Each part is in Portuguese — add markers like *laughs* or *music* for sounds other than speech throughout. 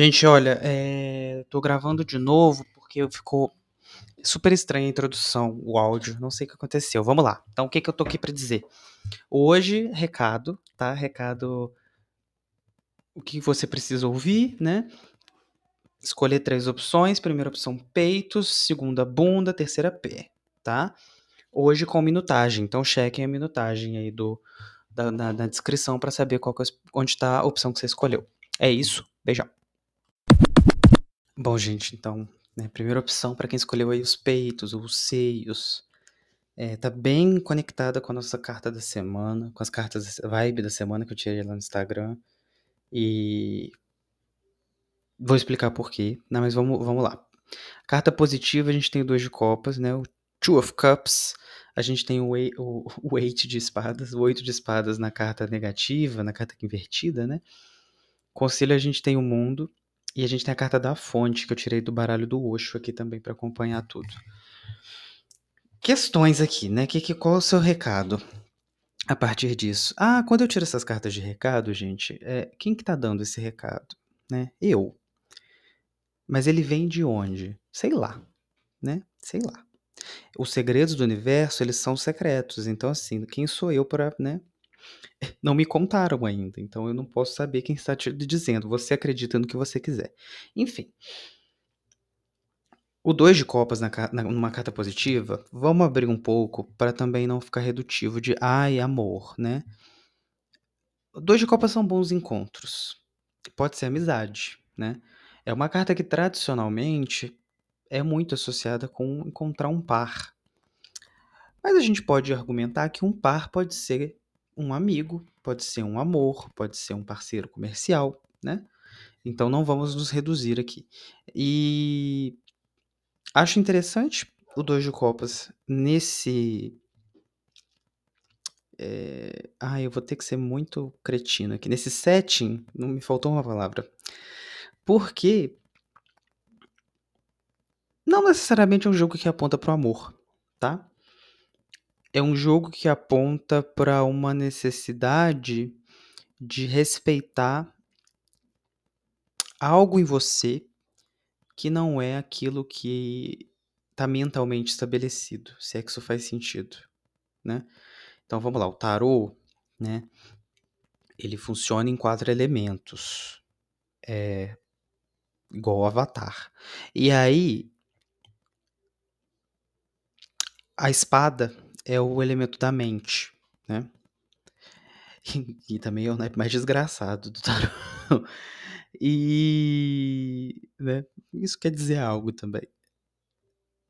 Gente, olha, eh, tô gravando de novo porque ficou super estranha a introdução, o áudio, não sei o que aconteceu. Vamos lá. Então, o que que eu tô aqui pra dizer? Hoje, recado, tá? Recado o que você precisa ouvir, né? Escolher três opções. Primeira opção, peitos. Segunda, bunda. Terceira, pé, tá? Hoje com minutagem. Então, chequem a minutagem aí do, da, na, descrição para saber qual é, onde está a opção que você escolheu. É isso. Beijão. Bom, gente, então, né, primeira opção para quem escolheu aí os peitos, os seios, é, tá bem conectada com a nossa carta da semana, com as cartas vibe da semana que eu tirei lá no Instagram. E vou explicar por quê. Não, mas vamos, vamos lá. Carta positiva, a gente tem o dois de copas, né? O Two of Cups. A gente tem o, o, o Eight de espadas, o oito de espadas na carta negativa, na carta invertida, né? Conselho, a gente tem o mundo. E a gente tem a carta da fonte, que eu tirei do baralho do Osho aqui também para acompanhar tudo. Questões aqui, né? Que, que, qual é o seu recado a partir disso? Ah, quando eu tiro essas cartas de recado, gente, é, quem que tá dando esse recado? Né? Eu. Mas ele vem de onde? Sei lá, né? Sei lá. Os segredos do universo, eles são secretos. Então, assim, quem sou eu para, né, não me contaram ainda, então eu não posso saber quem está te dizendo. Você acredita no que você quiser. Enfim. O dois de copas na, na, numa carta positiva, vamos abrir um pouco para também não ficar redutivo de ai, amor, né? Dois de copas são bons encontros. Pode ser amizade, né? É uma carta que tradicionalmente é muito associada com encontrar um par. Mas a gente pode argumentar que um par pode ser um amigo, pode ser um amor, pode ser um parceiro comercial, né? Então não vamos nos reduzir aqui. E acho interessante o dois de copas nesse. É... Ah, eu vou ter que ser muito cretino aqui. Nesse setting, não me faltou uma palavra. Porque não necessariamente é um jogo que aponta para o amor, tá? É um jogo que aponta para uma necessidade de respeitar algo em você que não é aquilo que está mentalmente estabelecido, se é que isso faz sentido, né? Então vamos lá, o tarô, né? Ele funciona em quatro elementos, é igual o Avatar. E aí a espada é o elemento da mente, né? E, *laughs* e também é o naipe mais desgraçado do tarô. *laughs* E né, isso quer dizer algo também.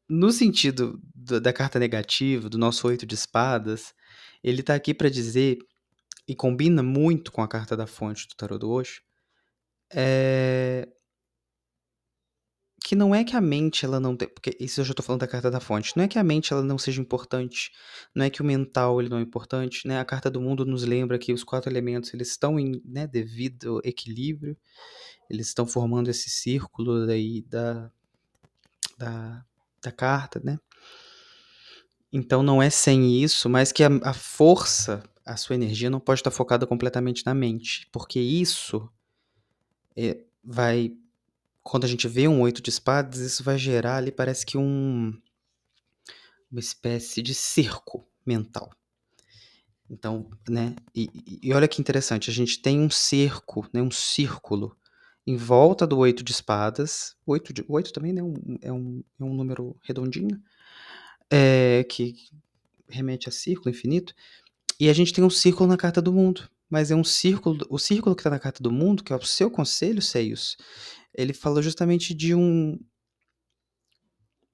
No sentido do, da carta negativa, do nosso oito de espadas, ele tá aqui para dizer, e combina muito com a carta da fonte do tarô do Osho, é, que não é que a mente ela não tem, porque isso eu já tô falando da carta da fonte, não é que a mente ela não seja importante, não é que o mental ele não é importante, né? A carta do mundo nos lembra que os quatro elementos eles estão em, né, devido equilíbrio, eles estão formando esse círculo aí da, da, da carta, né? Então não é sem isso, mas que a, a força, a sua energia não pode estar focada completamente na mente, porque isso é, vai quando a gente vê um oito de espadas, isso vai gerar ali, parece que um uma espécie de cerco mental. Então, né, e, e olha que interessante, a gente tem um cerco, né, um círculo em volta do oito de espadas, oito, de, oito também né, um, é, um, é um número redondinho, é, que remete a círculo infinito, e a gente tem um círculo na carta do mundo, mas é um círculo, o círculo que está na carta do mundo, que é o seu conselho, Seios, ele fala justamente de um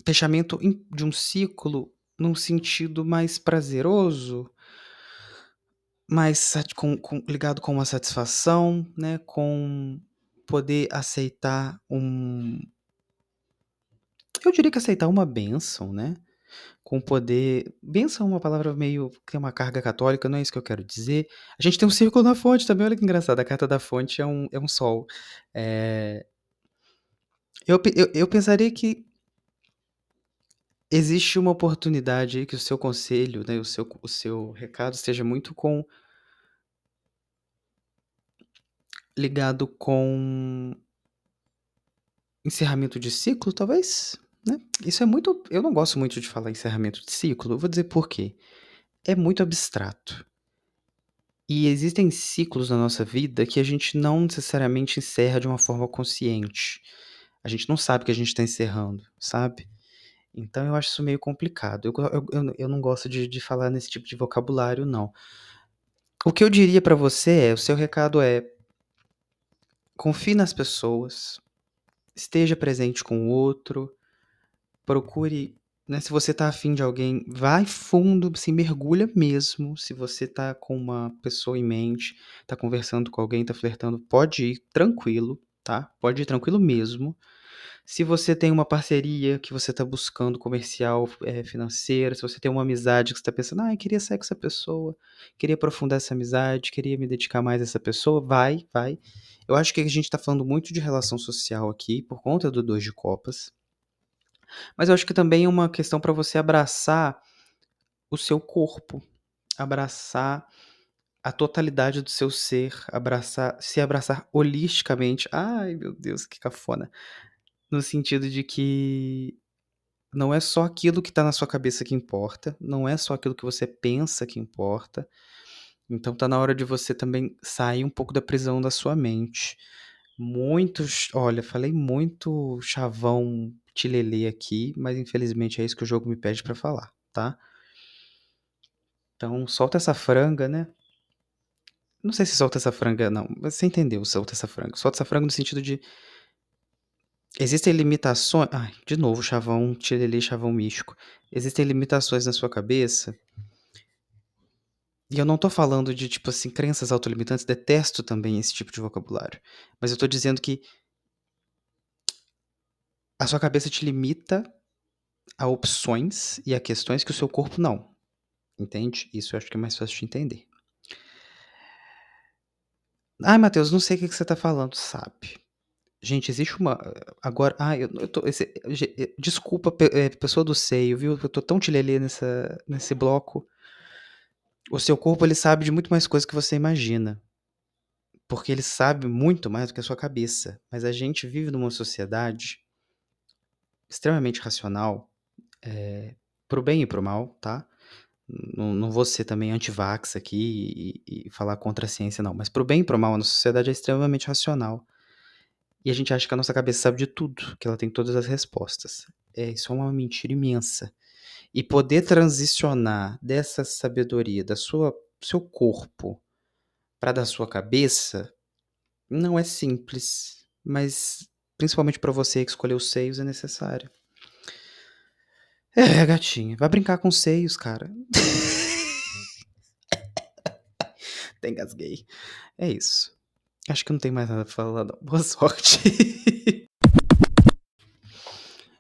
fechamento de um ciclo num sentido mais prazeroso, mais com, com, ligado com uma satisfação, né, com poder aceitar um, eu diria que aceitar uma bênção, né, com poder, bênção é uma palavra meio que tem uma carga católica, não é isso que eu quero dizer. A gente tem um círculo na fonte também, olha que engraçado, a carta da fonte é um, é um sol. É, eu, eu, eu pensaria que existe uma oportunidade que o seu conselho, né, o seu, o seu recado esteja muito com ligado com encerramento de ciclo, talvez, né? Isso é muito eu não gosto muito de falar encerramento de ciclo, eu vou dizer por quê. É muito abstrato. E existem ciclos na nossa vida que a gente não necessariamente encerra de uma forma consciente. A gente não sabe que a gente está encerrando, sabe? Então eu acho isso meio complicado. Eu, eu, eu, não gosto de, de falar nesse tipo de vocabulário, não. O que eu diria para você é: o seu recado é confie nas pessoas, esteja presente com o outro, procure né, se você tá afim de alguém, vai fundo, se mergulha mesmo. Se você tá com uma pessoa em mente, tá conversando com alguém, tá flertando, pode ir tranquilo, tá? Pode ir tranquilo mesmo. Se você tem uma parceria que você tá buscando comercial, é, financeira, se você tem uma amizade que você tá pensando, ah, eu queria sair com essa pessoa, queria aprofundar essa amizade, queria me dedicar mais a essa pessoa, vai, vai. Eu acho que a gente tá falando muito de relação social aqui, por conta do Dois de Copas. Mas eu acho que também é uma questão para você abraçar o seu corpo, abraçar a totalidade do seu ser, abraçar, se abraçar holisticamente. Ai, meu Deus, que cafona. No sentido de que não é só aquilo que está na sua cabeça que importa, não é só aquilo que você pensa que importa. Então tá na hora de você também sair um pouco da prisão da sua mente. Muitos, olha, falei muito chavão tilelê aqui, mas infelizmente é isso que o jogo me pede para falar, tá? Então, solta essa franga, né? Não sei se solta essa franga, não. Você entendeu, solta essa franga. Solta essa franga no sentido de. Existem limitações. Ai, de novo, chavão, tilelê, chavão místico. Existem limitações na sua cabeça. E eu não tô falando de, tipo assim, crenças autolimitantes. Detesto também esse tipo de vocabulário. Mas eu tô dizendo que a sua cabeça te limita a opções e a questões que o seu corpo não. Entende? Isso eu acho que é mais fácil de entender. Ai, Matheus, não sei o que, você tá falando, sabe? Gente, existe uma. Agora. Ai, eu, eu tô. Esse, desculpa, é, pessoa do seio, viu? Eu tô tão tilelê nessa, nesse bloco. O seu corpo, ele sabe de muito mais coisas que você imagina. Porque ele sabe muito mais do que a sua cabeça. Mas a gente vive numa sociedade extremamente racional, é, pro bem e pro mal, tá? Não, não vou ser também anti-vax aqui e, e, falar contra a ciência, não. Mas pro bem e pro mal, a nossa sociedade é extremamente racional. E a gente acha que a nossa cabeça sabe de tudo, que ela tem todas as respostas. É, isso é uma mentira imensa. E poder transicionar dessa sabedoria, da sua seu corpo, para da sua cabeça, não é simples, mas Principalmente para você que escolheu os seios é necessário. É, gatinha, vai brincar com seios, cara. *laughs* tem gasguei. É isso. Acho que não tem mais nada pra falar, não. Boa sorte. *laughs*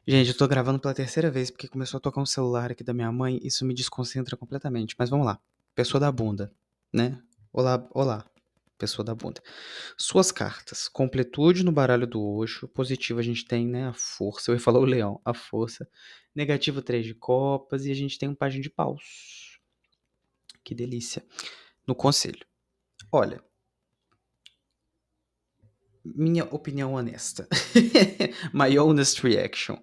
Gente, eu tô gravando pela terceira vez porque começou a tocar um celular aqui da minha mãe. Isso me desconcentra completamente. Mas vamos lá. Pessoa da bunda, né? Olá, olá pessoa da bunda. Suas cartas. Completude no baralho do Oxo. Positivo a gente tem, né, a força. Eu ia falar o leão, a força. Negativo, três de copas. E a gente tem um página de paus. Que delícia. No conselho. Olha. Minha opinião honesta. *laughs* My honest reaction.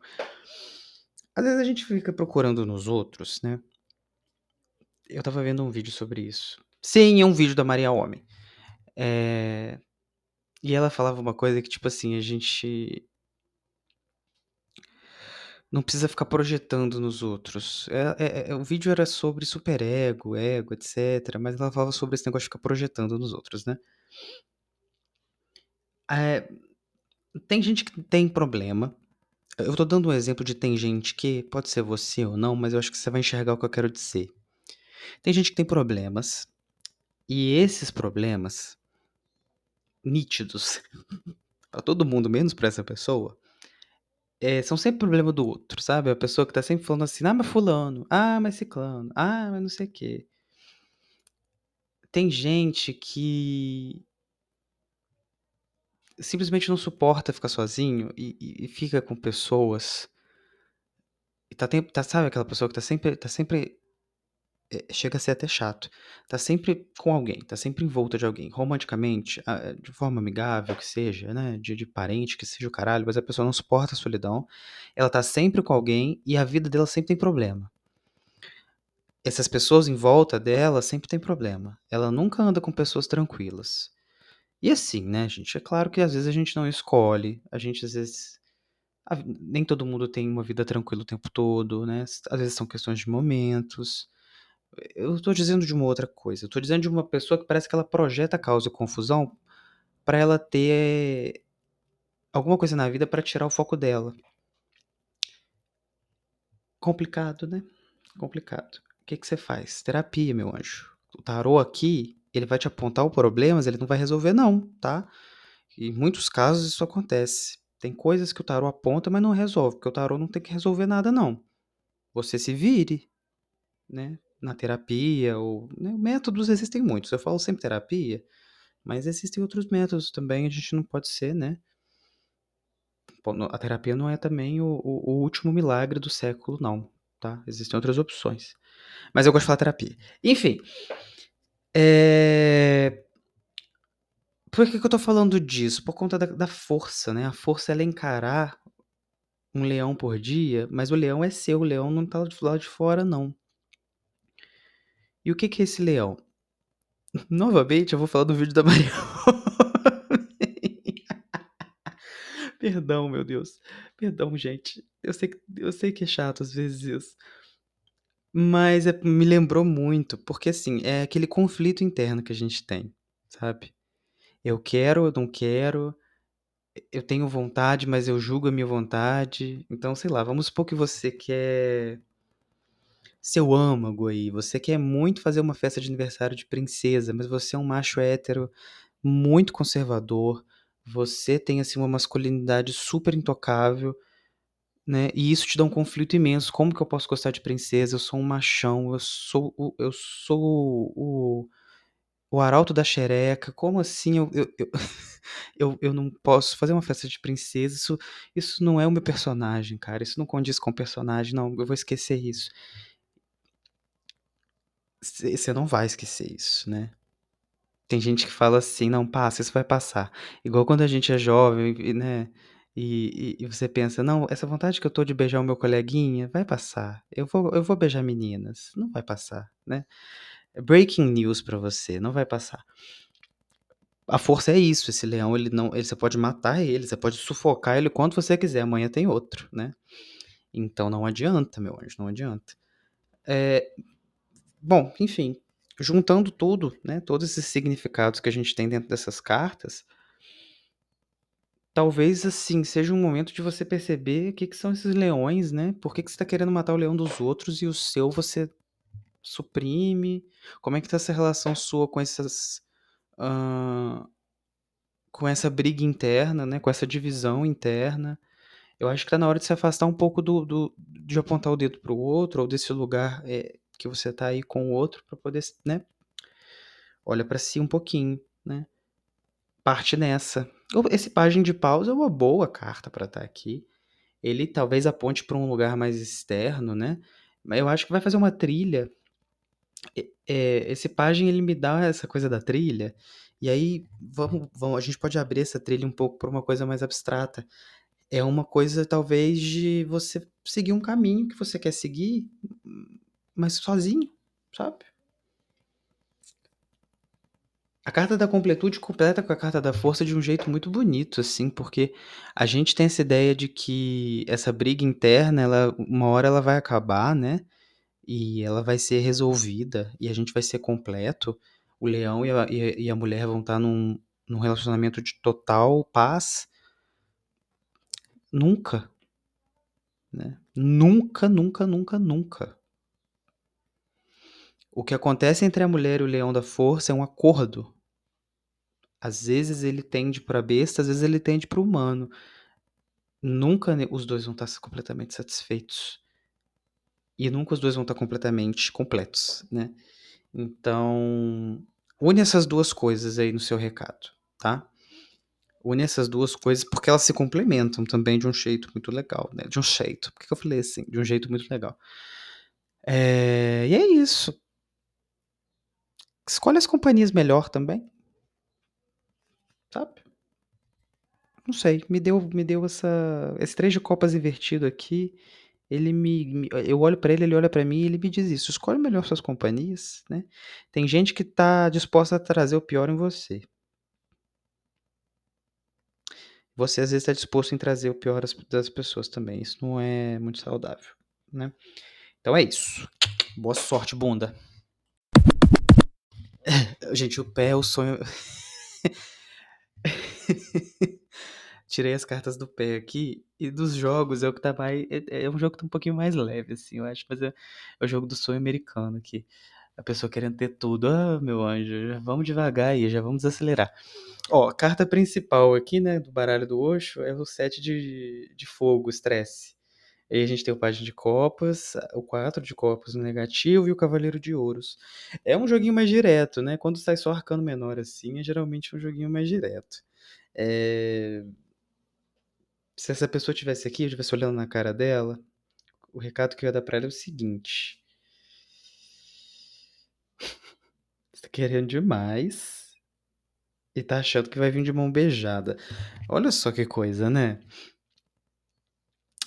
Às vezes a gente fica procurando nos outros, né? Eu tava vendo um vídeo sobre isso. Sim, é um vídeo da Maria Homem. É... E ela falava uma coisa que, tipo assim, a gente não precisa ficar projetando nos outros. É, é, é, o vídeo era sobre superego, ego, etc. Mas ela falava sobre esse negócio de ficar projetando nos outros, né? É, tem gente que tem problema. Eu tô dando um exemplo de tem gente que pode ser você ou não, mas eu acho que você vai enxergar o que eu quero dizer. Tem gente que tem problemas. E esses problemas nítidos *laughs* para todo mundo, menos para essa pessoa, é, são sempre problema do outro, sabe? A pessoa que tá sempre falando assim, ah, mas fulano, ah, mas ciclano, ah, mas não sei o quê. Tem gente que simplesmente não suporta ficar sozinho e, e, e fica com pessoas. E tá, tá, sabe aquela pessoa que tá sempre, tá sempre eh, chega a ser até chato. Tá sempre com alguém, tá sempre em volta de alguém, romanticamente, ah, de forma amigável que seja, né, de de parente, que seja o caralho, mas a pessoa não suporta a solidão, ela tá sempre com alguém e a vida dela sempre tem problema. Essas pessoas em volta dela sempre tem problema. Ela nunca anda com pessoas tranquilas. E assim, né, gente, é claro que às vezes a gente não escolhe, a gente às vezes a nem todo mundo tem uma vida tranquila o tempo todo, né, às vezes são questões de momentos. Eu tô dizendo de uma outra coisa, eu tô dizendo de uma pessoa que parece que ela projeta causa e confusão pra ela ter alguma coisa na vida pra tirar o foco dela. Complicado, né, complicado. O que que você faz? Terapia, meu anjo. O tarô aqui, ele vai te apontar o problema, mas ele não vai resolver não, tá. Em muitos casos isso acontece. Tem coisas que o tarô aponta, mas não resolve, porque o tarô não tem que resolver nada não. Você se vire, né, na terapia ou né, métodos existem muitos, eu falo sempre terapia, mas existem outros métodos também, a gente não pode ser, né a terapia não é também o o o último milagre do século não, tá. Existem outras opções. Mas eu gosto de falar terapia. Enfim, eh por que que eu tô falando disso? Por conta da da força, né, a força ela é encarar um leão por dia, mas o leão é seu, o leão não tá do lado de fora não. E o que que é esse leão? *laughs* Novamente eu vou falar do vídeo da Mariana *laughs* Perdão, meu Deus. Perdão, gente. Eu sei eu sei que é chato às vezes isso. Mas é me lembrou muito, porque assim, é aquele conflito interno que a gente tem, sabe. Eu quero, eu não quero, eu tenho vontade, mas eu julgo a minha vontade. Então, sei lá, vamos supor que você quer seu âmago aí, você quer muito fazer uma festa de aniversário de princesa, mas você é um macho hétero muito conservador, você tem, assim, uma masculinidade super intocável, né, e isso te dá um conflito imenso, como que eu posso gostar de princesa, eu sou um machão, eu sou o eu sou o o arauto da xereca, como assim eu eu eu *laughs* eu eu não posso fazer uma festa de princesa, isso isso não é o meu personagem cara, isso não condiz com o personagem, não, eu vou esquecer isso. Você não vai esquecer isso, né. Tem gente que fala assim: "Não, passa, isso vai passar". Igual quando a gente é jovem né, e e você pensa: "Não, essa vontade que eu tô de beijar o meu coleguinha, vai passar, eu vou eu vou beijar meninas", não vai passar, né. Breaking news pra você, não vai passar. A força é isso, esse leão ele não ele você pode matar ele, você pode sufocar ele quanto você quiser, amanhã tem outro, né. Então não adianta, meu anjo, não adianta. Eh, bom, enfim, juntando tudo, né, todos esses significados que a gente tem dentro dessas cartas talvez, assim, seja um momento de você perceber que que são esses leões, né, por que que você tá querendo matar o leão dos outros e o seu você suprime, como é que tá essa relação sua com essas, com essa briga interna, né, com essa divisão interna. Eu acho que tá na hora de se afastar um pouco do do de apontar o dedo para o outro ou desse lugar, eh, que você tá aí com o outro pra poder né. Olha pra si um pouquinho, né. Parte nessa. Esse pajem de paus é uma boa carta pra estar aqui. Ele talvez aponte pra um lugar mais externo, né, mas eu acho que vai fazer uma trilha. Eh, esse pajem ele me dá essa coisa da trilha, e aí vamos vamos a gente pode abrir essa trilha um pouco pra uma coisa mais abstrata. É uma coisa talvez de você seguir um caminho que você quer seguir, mas sozinho, sabe. A carta da completude completa com a carta da força de um jeito muito bonito, assim, porque a gente tem essa ideia de que essa briga interna ela uma hora ela vai acabar, né, e ela vai ser resolvida e a gente vai ser completo. O leão e a e a mulher vão estar num num relacionamento de total paz. Nunca. Né, nunca, nunca, nunca, nunca. O que acontece entre a mulher e o leão da força é um acordo. Às vezes ele tende pra besta, às vezes ele tende para o humano. Nunca os 2 vão estar s completamente satisfeitos. E nunca os 2 vão estar completamente completos, né. Então, une essas 2 coisas aí no seu recado, tá. Une essas 2 coisas, porque elas se complementam também de um jeito muito legal, né, de um jeito, por que eu falei assim? De um jeito muito legal. Eh, e é isso. Escolhe as companhias melhor também. Sabe? Não sei, me deu, me deu essa, esse três de copas invertido aqui. Ele me, me- eu olho pra ele, ele olha pra mim e ele me diz isso. Escolhe melhor suas companhias, né? Tem gente que tá disposta a trazer o pior em você. Você às vezes está disposto em trazer o pior das- das pessoas também. Isso não é muito saudável, né? Então é isso. Boa sorte, bunda. *laughs* Gente, o pé é o sonho. *laughs* Tirei as cartas do pé aqui e dos jogos é o que tá mais. É, é um jogo que tá um pouquinho mais leve, assim, eu acho. Mas é, é o jogo do sonho americano aqui. A pessoa querendo ter tudo. Ah, meu anjo, já vamos devagar aí, já vamos acelerar. Ó, a carta principal aqui, né, do baralho do Osho é o sete de, de fogo, estresse. Aí a gente tem o Página de Copas, o 4 de Copas no negativo e o Cavaleiro de Ouros. É um joguinho mais direto, né? Quando sai só arcano menor assim, é geralmente um joguinho mais direto. É, Se essa pessoa tivesse aqui, eu estivesse olhando na cara dela, o recado que eu ia dar pra ela é o seguinte. *laughs* Você tá querendo demais e tá achando que vai vir de mão beijada. Olha só que coisa, né?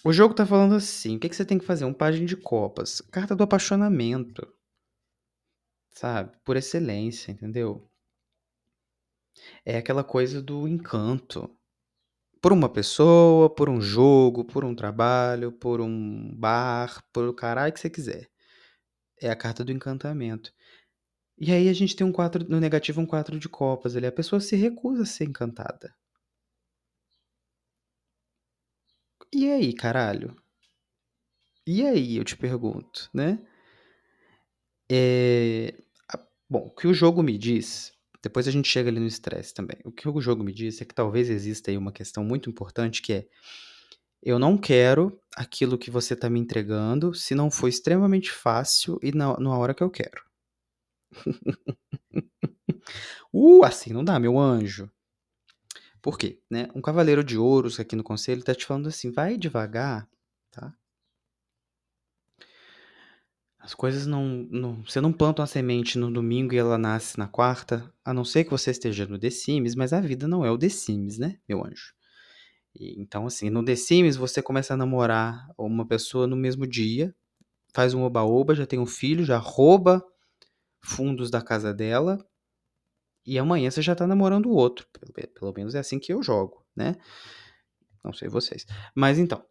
O jogo tá falando assim: o que, que você tem que fazer? Um página de copas. Carta do apaixonamento. Sabe? Por excelência, entendeu? É aquela coisa do encanto. Por uma pessoa, por um jogo, por um trabalho, por um bar, por o caralho que você quiser. É a carta do encantamento. E aí a gente tem um 4, no negativo um 4 de copas ali. A pessoa se recusa a ser encantada. E aí, caralho? E aí, eu te pergunto, né? É... Bom, o que o jogo me diz, depois a gente chega ali no estresse também. O que o jogo me diz é que talvez exista aí uma questão muito importante que é eu não quero aquilo que você tá me entregando se não for extremamente fácil e na, na hora que eu quero. *laughs* Uh, assim não dá, meu anjo. Por quê? Né? Um cavaleiro de ouros aqui no conselho tá te falando assim, vai devagar, tá? As coisas não, não. Você não planta uma semente no domingo e ela nasce na quarta, a não ser que você esteja no The Sims, mas a vida não é o The Sims, né, meu anjo? E, então, assim, no The Sims você começa a namorar uma pessoa no mesmo dia, faz um oba-oba, já tem um filho, já rouba fundos da casa dela, e amanhã você já tá namorando o outro. Pelo, pelo menos é assim que eu jogo, né? Não sei vocês. Mas então,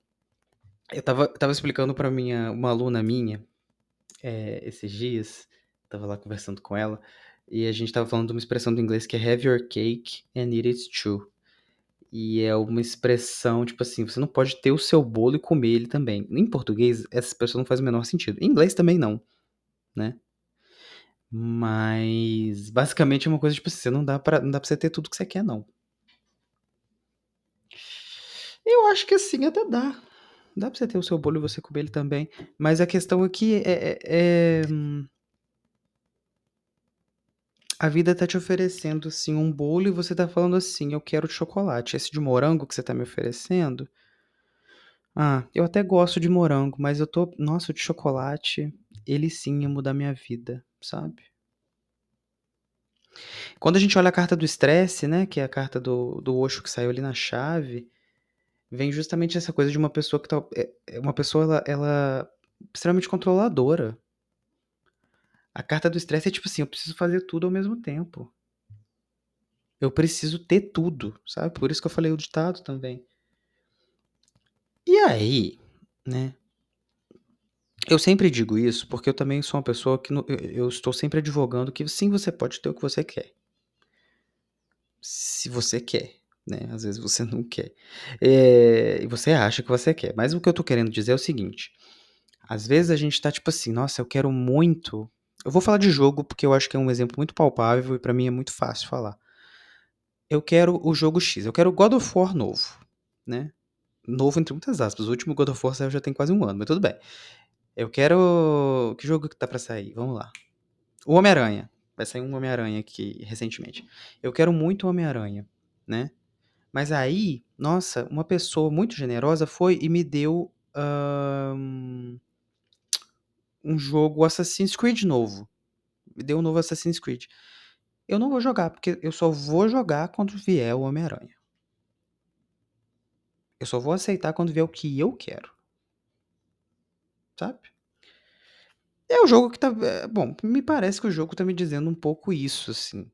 eu tava, tava explicando pra minha, uma aluna minha, é, esses dias, tava lá conversando com ela, e a gente tava falando de uma expressão do inglês que é have your cake and eat it too. E é uma expressão, tipo assim, você não pode ter o seu bolo e comer ele também. Em português, essa expressão não faz o menor sentido. Em inglês também não, né? Mas basicamente é uma coisa tipo assim, você não dá para não dá para você ter tudo que você quer não. Eu acho que assim até dá. Dá pra você ter o seu bolo e você comer ele também. Mas a questão aqui é, é, é, hum, A vida tá te oferecendo, assim, um bolo e você tá falando assim, eu quero de chocolate. Esse de morango que você tá me oferecendo... Ah, eu até gosto de morango, mas eu tô... Nossa, o de chocolate, ele sim ia mudar minha vida, sabe? Quando a gente olha a carta do estresse, né, que é a carta do, do Osho que saiu ali na chave, vem justamente essa coisa de uma pessoa que tá... É, uma pessoa, ela, ela extremamente controladora. A carta do estresse é tipo assim, eu preciso fazer tudo ao mesmo tempo. Eu preciso ter tudo, sabe? Por isso que eu falei o ditado também. E aí, né? Eu sempre digo isso porque eu também sou uma pessoa que no- eu, eu estou sempre advogando que sim, você pode ter o que você quer. Se você quer, né? Às vezes você não quer. É, e você acha que você quer. Mas o que eu tô querendo dizer é o seguinte: às vezes a gente tá tipo assim, nossa, eu quero muito. Eu vou falar de jogo porque eu acho que é um exemplo muito palpável e pra mim é muito fácil falar. Eu quero o jogo X, eu quero o God of War novo, né? Novo entre muitas aspas. O último God of War saiu já tem quase um ano, mas tudo bem. Eu quero. Que jogo que tá pra sair? Vamos lá. O Homem-Aranha. Vai sair um Homem-Aranha aqui recentemente. Eu quero muito Homem-Aranha, né? Mas aí, nossa, uma pessoa muito generosa foi e me deu ahn, um jogo Assassin's Creed novo. me dê um novo Assassin's Creed. Eu não vou jogar, porque eu só vou jogar quando vier o Homem-Aranha. Eu só vou aceitar quando vier o que eu quero. Sabe? É o jogo que tá. é, bom, me parece que o jogo tá me dizendo um pouco isso, assim.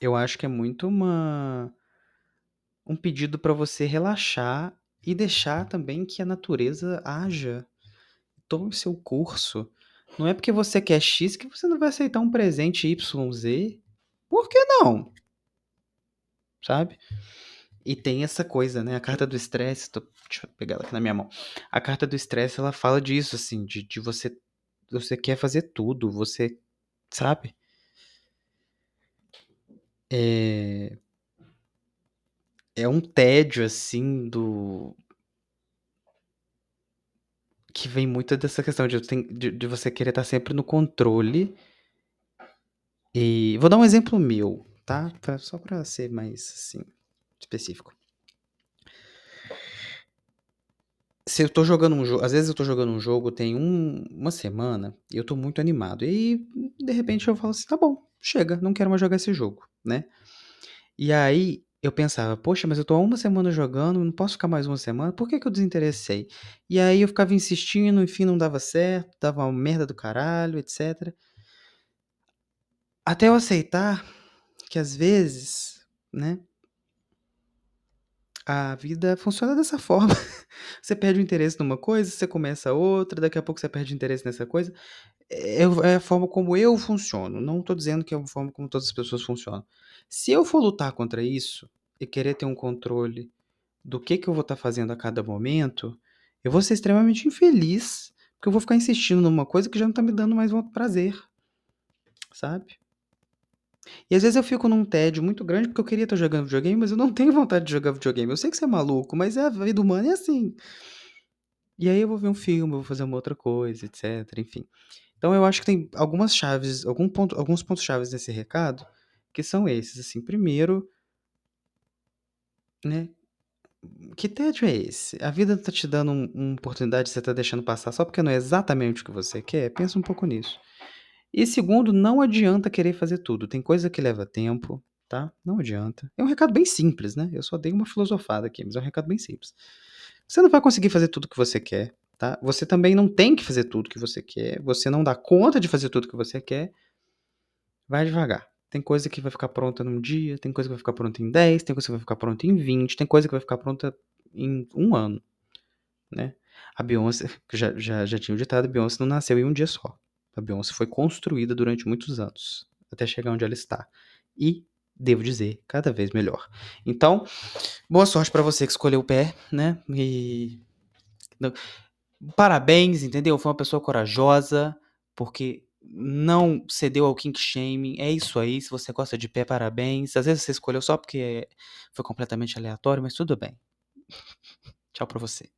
Eu acho que é muito uma. Um pedido pra você relaxar e deixar também que a natureza haja, tome seu curso. Não é porque você quer X que você não vai aceitar um presente YZ. Por que não? Sabe? E tem essa coisa, né? A carta do estresse. tô- Deixa eu pegar ela aqui na minha mão. A carta do estresse, ela fala disso, assim, de, de você. Você quer fazer tudo, você. Sabe? É. É um tédio, assim, do. Que vem muito dessa questão de, de, de você querer estar sempre no controle. E. Vou dar um exemplo meu, tá? Só pra ser mais, assim, específico. se eu tô jogando um jogo, às vezes eu tô jogando um jogo tem um- uma semana e eu tô muito animado. E de repente eu falo assim, tá bom, chega, não quero mais jogar esse jogo, né? E aí eu pensava, poxa, mas eu tô há uma semana jogando, não posso ficar mais uma semana, por que que eu desinteressei? E aí eu ficava insistindo, enfim, não dava certo, dava uma merda do caralho, etc. Até eu aceitar que às vezes, né, a vida funciona dessa *laughs* forma. Você perde o interesse numa coisa, você começa outra, daqui a pouco você perde o interesse nessa coisa. É, é a forma como eu funciono. Não estou dizendo que é a forma como todas as pessoas funcionam. Se eu for lutar contra isso e querer ter um controle do que, que eu vou estar fazendo a cada momento, eu vou ser extremamente infeliz, porque eu vou ficar insistindo numa coisa que já não está me dando mais um prazer. Sabe? E às vezes eu fico num tédio muito grande porque eu queria estar jogando videogame, mas eu não tenho *laughs* vontade de jogar videogame. Eu sei que você é maluco, mas é a vida humana é assim. E aí eu vou ver um filme, vou fazer uma outra coisa, etc. Enfim. Então eu acho que tem algumas chaves, algum ponto, alguns pontos chaves nesse recado que são esses. Assim, primeiro, né? Que tédio é esse? A vida tá te dando um- uma oportunidade você tá deixando passar só porque não é exatamente o que você quer? Pensa um pouco nisso. E segundo, não adianta querer fazer tudo. Tem coisa que leva tempo, tá? Não adianta. É um recado bem simples, né? Eu só dei uma filosofada aqui, mas é um recado bem simples. Você não vai conseguir fazer tudo que você quer, tá? Você também não tem que fazer tudo que você quer. Você não dá conta de fazer tudo que você quer. Vai devagar. Tem coisa que vai ficar pronta num dia, tem coisa que vai ficar pronta em 10, tem coisa que vai ficar pronta em 20, tem coisa que vai ficar pronta em um ano, né? A Beyoncé, *laughs* já, já, já tinha o ditado, a Beyoncé não nasceu em um dia só. A Beyoncé foi construída durante muitos anos, até chegar onde ela está. E, devo dizer, cada vez melhor. Então, boa sorte pra você que escolheu o pé, né? E. Parabéns, entendeu? Foi uma pessoa corajosa, porque não cedeu ao kink shaming. É isso aí. Se você gosta de pé, parabéns. Às vezes você escolheu só porque foi completamente aleatório, mas tudo bem. *laughs* Tchau pra você.